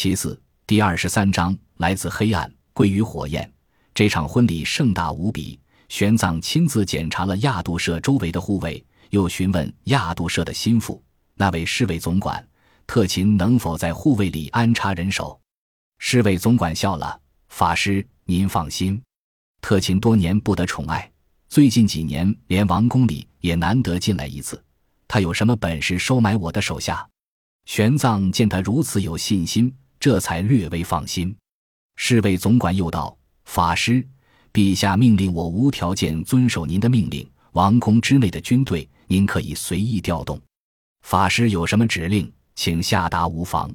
其次，第二十三章来自黑暗，归于火焰。这场婚礼盛大无比，玄奘亲自检查了亚度社周围的护卫，又询问亚度社的心腹那位侍卫总管特勤能否在护卫里安插人手。侍卫总管笑了：“法师，您放心，特勤多年不得宠爱，最近几年连王宫里也难得进来一次。他有什么本事收买我的手下？”玄奘见他如此有信心，这才略微放心。侍卫总管又道：“法师，陛下命令我无条件遵守您的命令，王宫之内的军队您可以随意调动。法师有什么指令，请下达无妨。”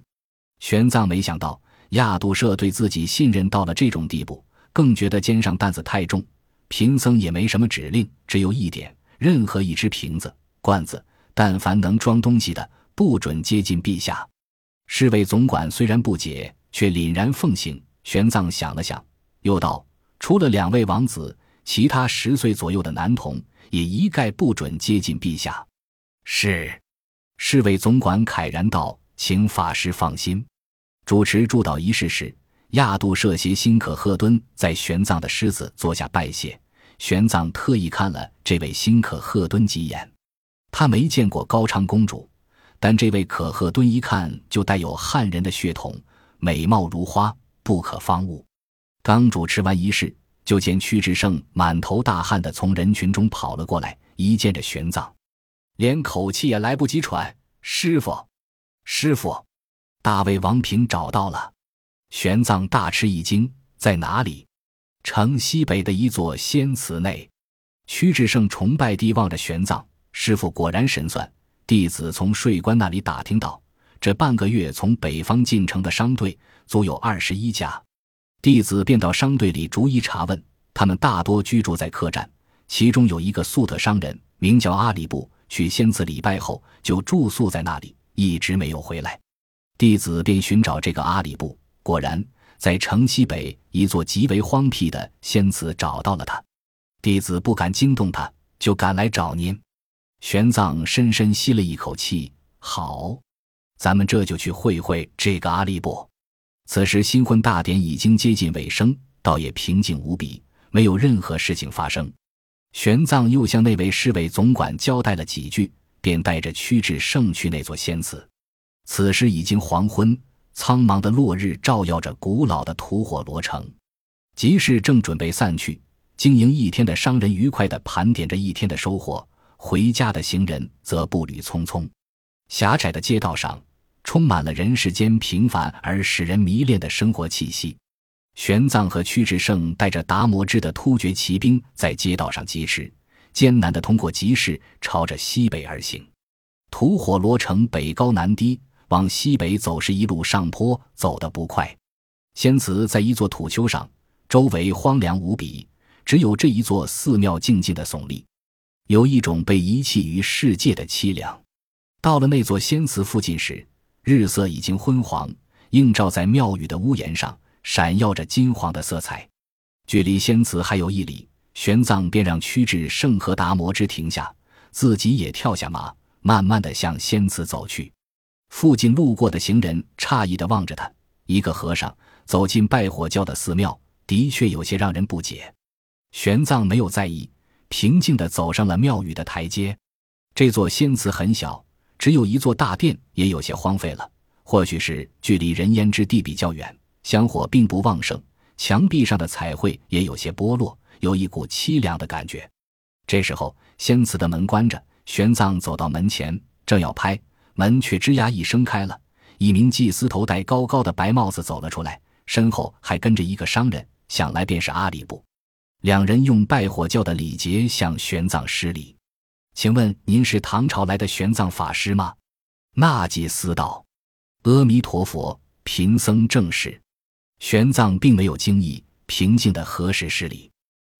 玄奘没想到亚度社对自己信任到了这种地步，更觉得肩上担子太重。贫僧也没什么指令，只有一点：任何一只瓶子、罐子，但凡能装东西的。不准接近陛下。侍卫总管虽然不解，却凛然奉行。玄奘想了想，又道：“除了两位王子，其他十岁左右的男童也一概不准接近陛下。”是。侍卫总管慨然道：“请法师放心。”主持祝祷仪式时，亚度摄协辛可贺敦在玄奘的狮子座下拜谢。玄奘特意看了这位辛可贺敦几眼，他没见过高昌公主。但这位可贺敦一看就带有汉人的血统，美貌如花，不可方物。刚主持完仪式，就见屈志胜满头大汗的从人群中跑了过来，一见着玄奘，连口气也来不及喘：“师傅，师傅，大魏王平找到了。”玄奘大吃一惊：“在哪里？”城西北的一座仙祠内。屈志胜崇拜地望着玄奘师傅，果然神算。弟子从税官那里打听到，这半个月从北方进城的商队足有二十一家。弟子便到商队里逐一查问，他们大多居住在客栈，其中有一个粟特商人，名叫阿里布，去仙子礼拜后就住宿在那里，一直没有回来。弟子便寻找这个阿里布，果然在城西北一座极为荒僻的仙子找到了他。弟子不敢惊动他，就赶来找您。玄奘深深吸了一口气，好，咱们这就去会会这个阿力布。此时新婚大典已经接近尾声，倒也平静无比，没有任何事情发生。玄奘又向那位侍卫总管交代了几句，便带着屈志胜去那座仙祠。此时已经黄昏，苍茫的落日照耀着古老的吐火罗城，集市正准备散去，经营一天的商人愉快地盘点着一天的收获。回家的行人则步履匆匆，狭窄的街道上充满了人世间平凡而使人迷恋的生活气息。玄奘和屈志胜带着达摩之的突厥骑兵在街道上疾驰，艰难地通过集市，朝着西北而行。吐火罗城北高南低，往西北走是一路上坡，走得不快。仙祠在一座土丘上，周围荒凉无比，只有这一座寺庙静静地耸立。有一种被遗弃于世界的凄凉。到了那座仙祠附近时，日色已经昏黄，映照在庙宇的屋檐上，闪耀着金黄的色彩。距离仙祠还有一里，玄奘便让屈志圣和达摩之停下，自己也跳下马，慢慢的向仙祠走去。附近路过的行人诧异的望着他，一个和尚走进拜火教的寺庙，的确有些让人不解。玄奘没有在意。平静地走上了庙宇的台阶。这座仙祠很小，只有一座大殿，也有些荒废了。或许是距离人烟之地比较远，香火并不旺盛，墙壁上的彩绘也有些剥落，有一股凄凉的感觉。这时候，仙祠的门关着，玄奘走到门前，正要拍门，却吱呀一声开了。一名祭司头戴高高的白帽子走了出来，身后还跟着一个商人，想来便是阿里布。两人用拜火教的礼节向玄奘施礼，请问您是唐朝来的玄奘法师吗？那祭司道：“阿弥陀佛，贫僧正是。”玄奘并没有惊异，平静的合十施礼。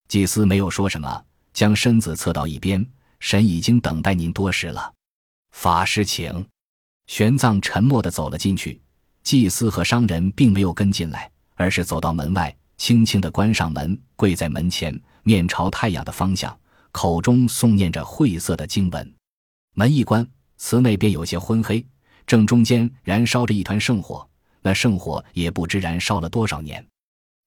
祭司没有说什么，将身子侧到一边：“神已经等待您多时了，法师请。”玄奘沉默的走了进去。祭司和商人并没有跟进来，而是走到门外。轻轻地关上门，跪在门前，面朝太阳的方向，口中诵念着晦涩的经文。门一关，祠内便有些昏黑，正中间燃烧着一团圣火，那圣火也不知燃烧了多少年。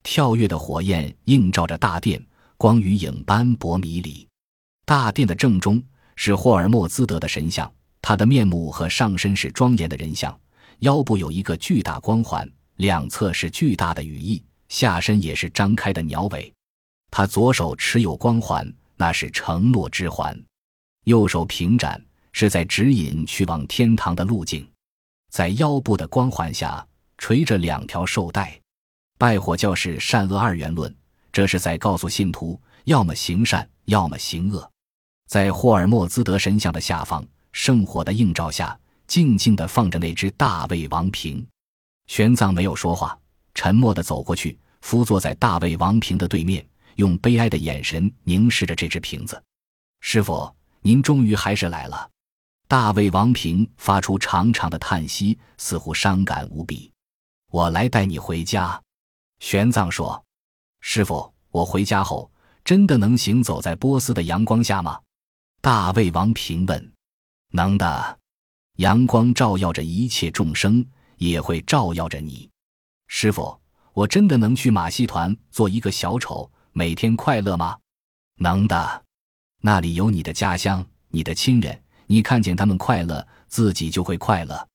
跳跃的火焰映照着大殿，光与影斑驳迷离。大殿的正中是霍尔莫兹德的神像，他的面目和上身是庄严的人像，腰部有一个巨大光环，两侧是巨大的羽翼，下身也是张开的鸟尾。他左手持有光环，那是承诺之环；右手平展，是在指引去往天堂的路径。在腰部的光环下垂着两条绶带。拜火教是善恶二元论，这是在告诉信徒，要么行善，要么行恶。在霍尔莫兹德神像的下方，圣火的映照下，静静地放着那只大卫王瓶。玄奘没有说话，沉默地走过去，伏坐在大卫王瓶的对面，用悲哀的眼神凝视着这只瓶子。师傅，您终于还是来了。大卫王瓶发出长长的叹息，似乎伤感无比。我来带你回家。玄奘说：“师傅，我回家后真的能行走在波斯的阳光下吗？”大魏王平问：“能的，阳光照耀着一切众生，也会照耀着你。”师傅，我真的能去马戏团做一个小丑，每天快乐吗？能的，那里有你的家乡，你的亲人，你看见他们快乐，自己就会快乐。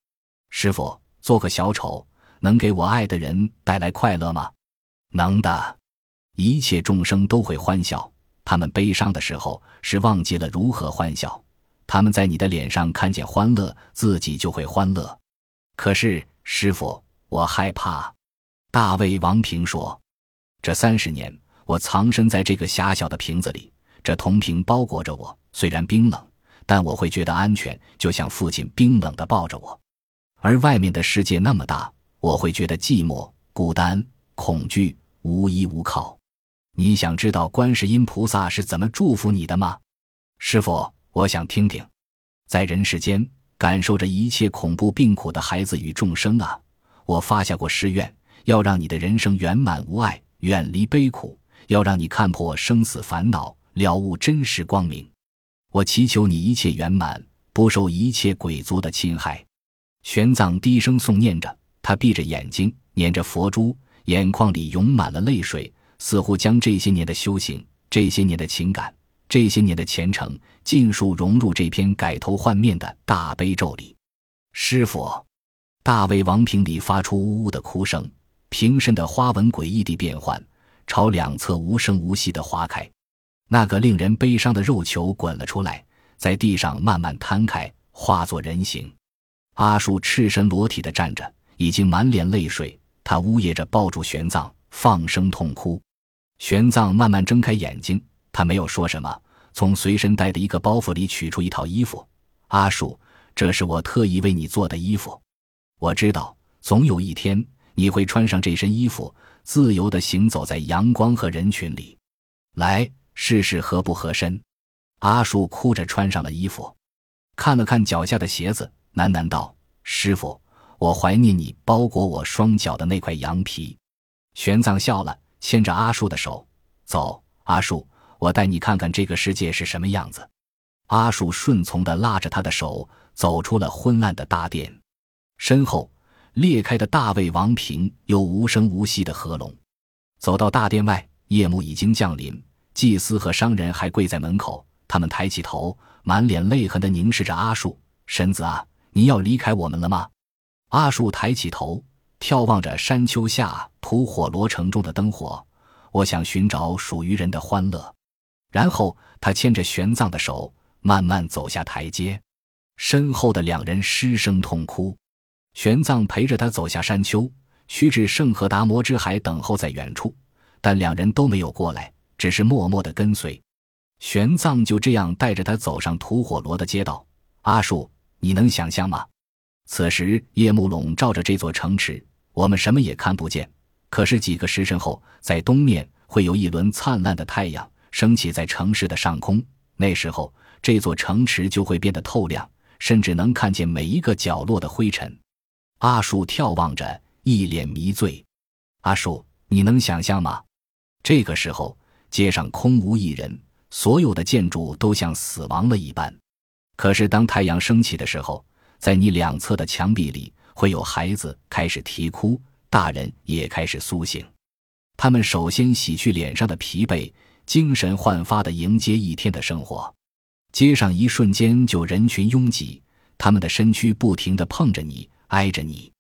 师傅，做个小丑。能给我爱的人带来快乐吗？能的，一切众生都会欢笑。他们悲伤的时候是忘记了如何欢笑。他们在你的脸上看见欢乐，自己就会欢乐。可是师傅，我害怕。大卫王平说：“这三十年，我藏身在这个狭小的瓶子里，这铜瓶包裹着我，虽然冰冷，但我会觉得安全，就像父亲冰冷的抱着我。而外面的世界那么大。”我会觉得寂寞、孤单、恐惧、无依无靠。你想知道观世音菩萨是怎么祝福你的吗？师傅，我想听听。在人世间感受着一切恐怖病苦的孩子与众生啊，我发下过誓愿，要让你的人生圆满无碍，远离悲苦，要让你看破生死烦恼，了悟真实光明。我祈求你一切圆满，不受一切鬼族的侵害。玄奘低声诵念着。他闭着眼睛，捻着佛珠，眼眶里涌满了泪水，似乎将这些年的修行、这些年的情感、这些年的虔诚，尽数融入这篇改头换面的大悲咒里。师傅，大卫王瓶里发出呜呜的哭声，瓶身的花纹诡异地变换，朝两侧无声无息地划开。那个令人悲伤的肉球滚了出来，在地上慢慢摊开，化作人形。阿树赤身裸体地站着。已经满脸泪水，他呜咽着抱住玄奘，放声痛哭。玄奘慢慢睁开眼睛，他没有说什么，从随身带的一个包袱里取出一套衣服。阿树，这是我特意为你做的衣服。我知道，总有一天你会穿上这身衣服，自由地行走在阳光和人群里。来，试试合不合身。阿树哭着穿上了衣服，看了看脚下的鞋子，喃喃道：“师傅。”我怀念你包裹我双脚的那块羊皮，玄奘笑了，牵着阿树的手走。阿树，我带你看看这个世界是什么样子。阿树顺从地拉着他的手，走出了昏暗的大殿，身后裂开的大卫王瓶又无声无息地合拢。走到大殿外，夜幕已经降临，祭司和商人还跪在门口，他们抬起头，满脸泪痕地凝视着阿树。神子啊，你要离开我们了吗？阿树抬起头，眺望着山丘下吐火罗城中的灯火。我想寻找属于人的欢乐。然后他牵着玄奘的手，慢慢走下台阶。身后的两人失声痛哭。玄奘陪着他走下山丘，须至圣和达摩之海等候在远处，但两人都没有过来，只是默默的跟随。玄奘就这样带着他走上吐火罗的街道。阿树，你能想象吗？此时夜幕笼罩着这座城池，我们什么也看不见。可是几个时辰后，在东面会有一轮灿烂的太阳升起在城市的上空，那时候这座城池就会变得透亮，甚至能看见每一个角落的灰尘。阿树眺望着，一脸迷醉。阿树，你能想象吗？这个时候，街上空无一人，所有的建筑都像死亡了一般。可是当太阳升起的时候，在你两侧的墙壁里会有孩子开始啼哭，大人也开始苏醒。他们首先洗去脸上的疲惫，精神焕发地迎接一天的生活。街上一瞬间就人群拥挤，他们的身躯不停地碰着你，挨着你，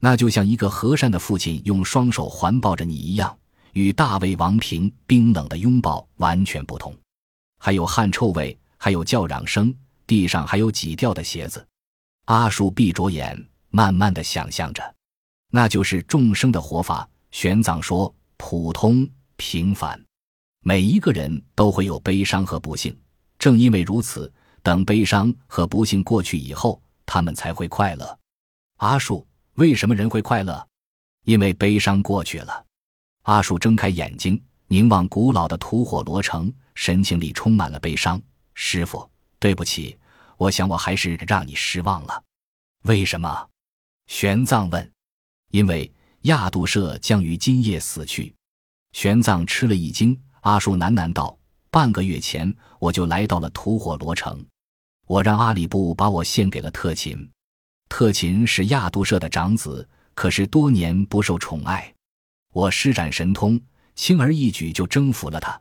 那就像一个和善的父亲用双手环抱着你一样，与大卫王平冰冷的拥抱完全不同。还有汗臭味，还有叫嚷声，地上还有挤掉的鞋子。阿树闭着眼，慢慢的想象着，那就是众生的活法。玄奘说：“普通平凡，每一个人都会有悲伤和不幸。”正因为如此，等悲伤和不幸过去以后，他们才会快乐。阿树，为什么人会快乐？因为悲伤过去了。阿树睁开眼睛，凝望古老的吐火罗城，神情里充满了悲伤。师傅，对不起，我想我还是让你失望了。为什么？玄奘问。因为亚杜舍将于今夜死去。玄奘吃了一惊。阿树喃喃道。半个月前，我就来到了吐火罗城。我让阿里布把我献给了特勤。特勤是亚杜舍的长子，可是多年不受宠爱。我施展神通，轻而易举就征服了他。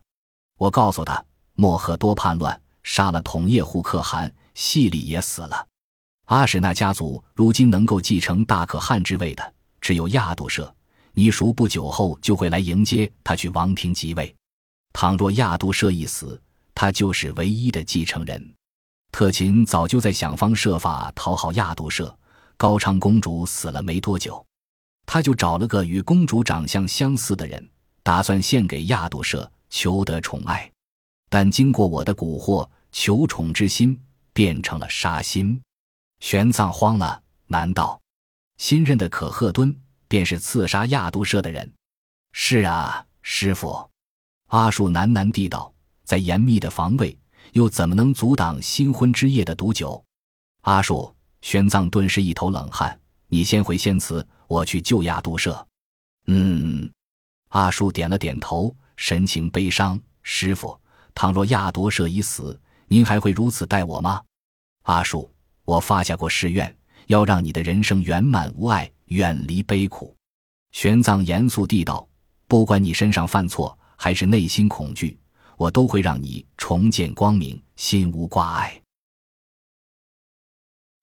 我告诉他，莫赫多叛乱，杀了统叶护可汗，细里也死了。阿史那家族如今能够继承大可汗之位的，只有亚杜舍。你叔不久后就会来迎接他去王庭即位。倘若亚都舍一死，他就是唯一的继承人。特勤早就在想方设法讨好亚都舍。高昌公主死了没多久，他就找了个与公主长相相似的人，打算献给亚都舍，求得宠爱。但经过我的蛊惑，求宠之心变成了杀心。玄奘慌了，难道新任的可贺敦便是刺杀亚都舍的人？是啊，师傅。阿树喃喃地道：“在严密的防卫，又怎么能阻挡新婚之夜的毒酒？”阿树，玄奘顿时一头冷汗。你先回仙祠，我去救亚都舍。嗯，阿树点了点头，神情悲伤。师傅，倘若亚都舍已死，您还会如此待我吗？阿树，我发下过誓愿，要让你的人生圆满无碍，远离悲苦。玄奘严肃地道：“不管你身上犯错。”还是内心恐惧，我都会让你重见光明，心无挂碍。